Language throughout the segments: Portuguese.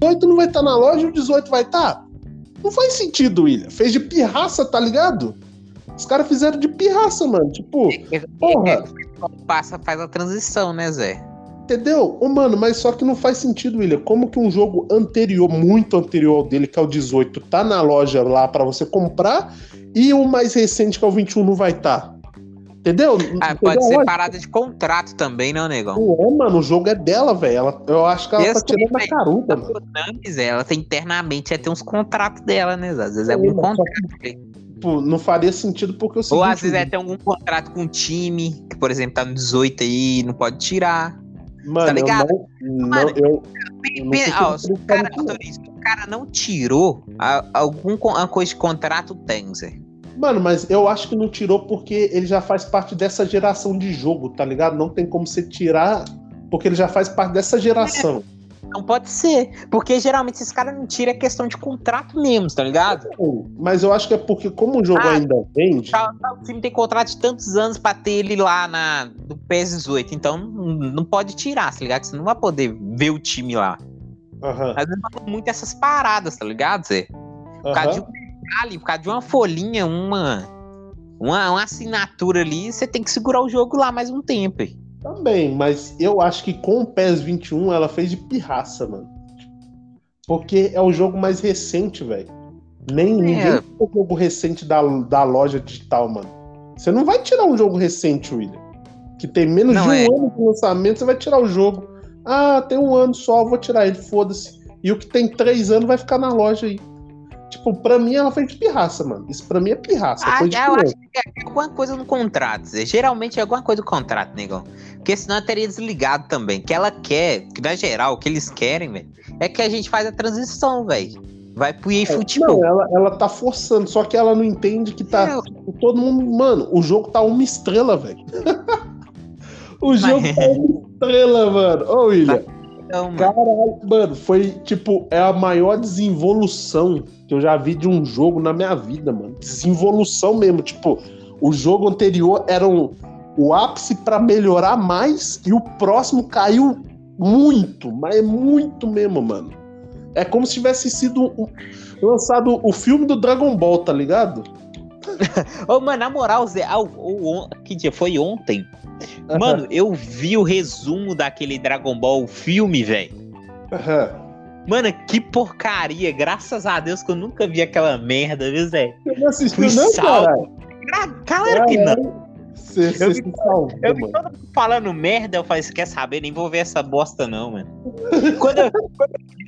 18 não vai estar tá na loja e o 18 vai estar? Tá? Não faz sentido, William. Fez de pirraça, tá ligado? Os caras fizeram de pirraça, mano. Tipo, é, é, porra. É, passa, faz a transição, né, Zé? Entendeu? Ô, mano, mas só que não faz sentido, William. Como que um jogo anterior, muito anterior ao dele, que é o 18, tá na loja lá para você comprar e o mais recente, que é o 21, não vai estar? Tá? Entendeu? Ah, pode ser parada de contrato também, não, negão? Não é, mano, o jogo é dela, velho. Eu acho que ela tá tirando a caruda, mano. ela tem internamente, é ter uns contratos dela, né? Às vezes é, é um contrato. Que, tipo, não faria sentido porque o seguinte, Ou às vezes é ter algum contrato com um time, que, por exemplo, tá no 18 aí, não pode tirar. Mano, tá ligado? Eu não, mano, eu, eu não ó, o, cara, o cara não tirou alguma coisa de contrato, tem, Zé. Mano, mas eu acho que não tirou porque ele já faz parte dessa geração de jogo, tá ligado? Não tem como você tirar porque ele já faz parte dessa geração. É, não pode ser. Porque geralmente esses caras não tiram é questão de contrato mesmo, tá ligado? Mas eu acho que é porque, como o jogo ah, ainda vende. Tá, tá, o time tem contrato de tantos anos pra ter ele lá na, do PS18. Então não pode tirar, tá ligado? Você não vai poder ver o time lá. Uhum. Às vezes muito essas paradas, tá ligado, Zé? Por causa de um detalhe, por causa de uma folhinha, uma, uma, uma assinatura ali, você tem que segurar o jogo lá mais um tempo. Aí. Também, mas eu acho que com o PES 21 ela fez de pirraça, mano. Porque é o jogo mais recente, velho. Nem é. ninguém o jogo recente da, da loja digital, mano. Você não vai tirar um jogo recente, William. Que tem menos não, de um é. ano de lançamento, você vai tirar o jogo. Ah, tem um ano só, vou tirar ele, foda-se. E o que tem três anos vai ficar na loja aí. Tipo, pra mim ela foi de pirraça, mano. Isso pra mim é pirraça. Ah, eu acho que é alguma coisa no contrato. Geralmente é alguma coisa no contrato, negão. Porque senão ela teria desligado também. Que ela quer, que na geral, o que eles querem, velho, é que a gente faz a transição, velho. Vai pro EA é, Futebol. Não, ela, ela tá forçando, só que ela não entende que tá. É. Todo mundo. Mano, o jogo tá uma estrela, velho. o jogo Mas... tá uma estrela, mano. Ô, William. Tá então, mano. Caralho, mano, foi tipo, é a maior desinvolução que eu já vi de um jogo na minha vida, mano. Desinvolução mesmo. Tipo, o jogo anterior era um, o ápice para melhorar mais e o próximo caiu muito, mas é muito mesmo, mano. É como se tivesse sido um, lançado o filme do Dragon Ball, tá ligado? Ô, mano, na moral, Zé, o, o, que dia? Foi ontem. Uhum. Mano, eu vi o resumo daquele Dragon Ball filme, velho. Uhum. Mano, que porcaria. Graças a Deus que eu nunca vi aquela merda, viu, Zé? Você não assistiu, não, cara? Claro que não. Cê, eu, vi, salva, eu vi todo mundo falando merda, eu falei, você quer saber? Nem vou ver essa bosta, não, mano. quando, eu,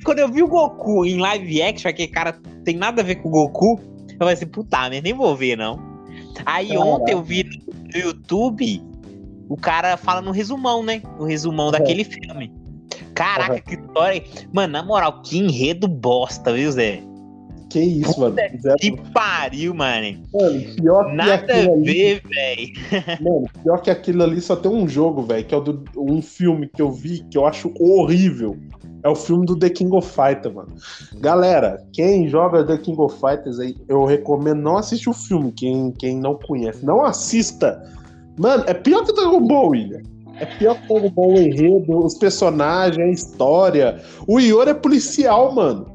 quando, eu vi o Goku em live action, aquele cara tem nada a ver com o Goku, eu falei assim, puta nem vou ver, não. Aí Caraca. ontem eu vi no YouTube o cara fala no resumão, né? No resumão é. daquele filme. Caraca, uhum. que história. Mano, na moral, que enredo bosta, viu, Zé? Que isso, Puta mano. Que pariu, mano. Mano, pior que Nada a ver, velho. Mano, pior que aquilo ali só tem um jogo, velho, que é o do, um filme que eu vi que eu acho horrível. É o filme do The King of Fighters, mano. Galera, quem joga The King of Fighters aí, eu recomendo não assistir o filme, quem, quem não conhece. Não assista. Mano, é pior que Dragon Ball, William. É pior que Dragon Ball, o enredo, os personagens, a história. O Iori é policial, mano.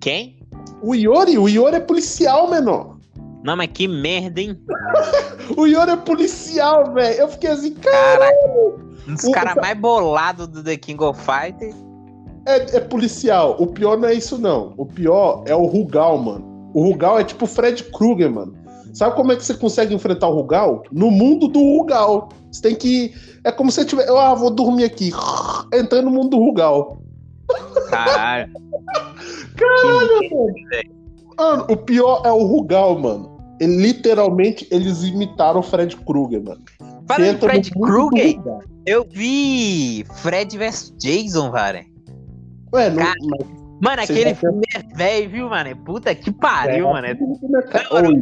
Quem? O Iori, o Iori é policial, menor. Não, mas que merda, hein? o Iori é policial, velho. Eu fiquei assim, caralho. Um dos caras mais bolados do The King of Fighters. É, é, policial. O pior não é isso, não. O pior é o Rugal, mano. O Rugal é tipo o Fred Krueger, mano. Sabe como é que você consegue enfrentar o Rugal? No mundo do Rugal. Você tem que. É como se você tiver. Ah, vou dormir aqui. Entrando no mundo do Rugal. Caralho. Caralho, mano. Mano, o pior é o Rugal, mano. Ele, literalmente, eles imitaram o Fred Krueger, mano. Falando em Fred Krueger, eu vi Fred vs Jason, cara. Ué, não. Mano, aquele filme é velho, viu, mano? Puta que pariu, é, mano. Mano,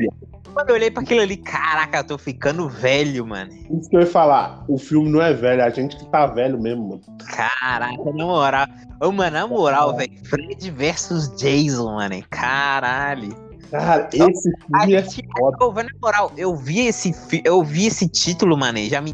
quando eu olhei pra aquilo ali, caraca, eu tô ficando velho, mano. Isso que eu ia falar, o filme não é velho, a gente que tá velho mesmo, mano. Caraca, na moral. Ô, mano, na moral, velho, Fred versus Jason, mano. Caralho. Cara, esse filme é foda. na moral, eu vi esse, eu vi esse título, mano, já me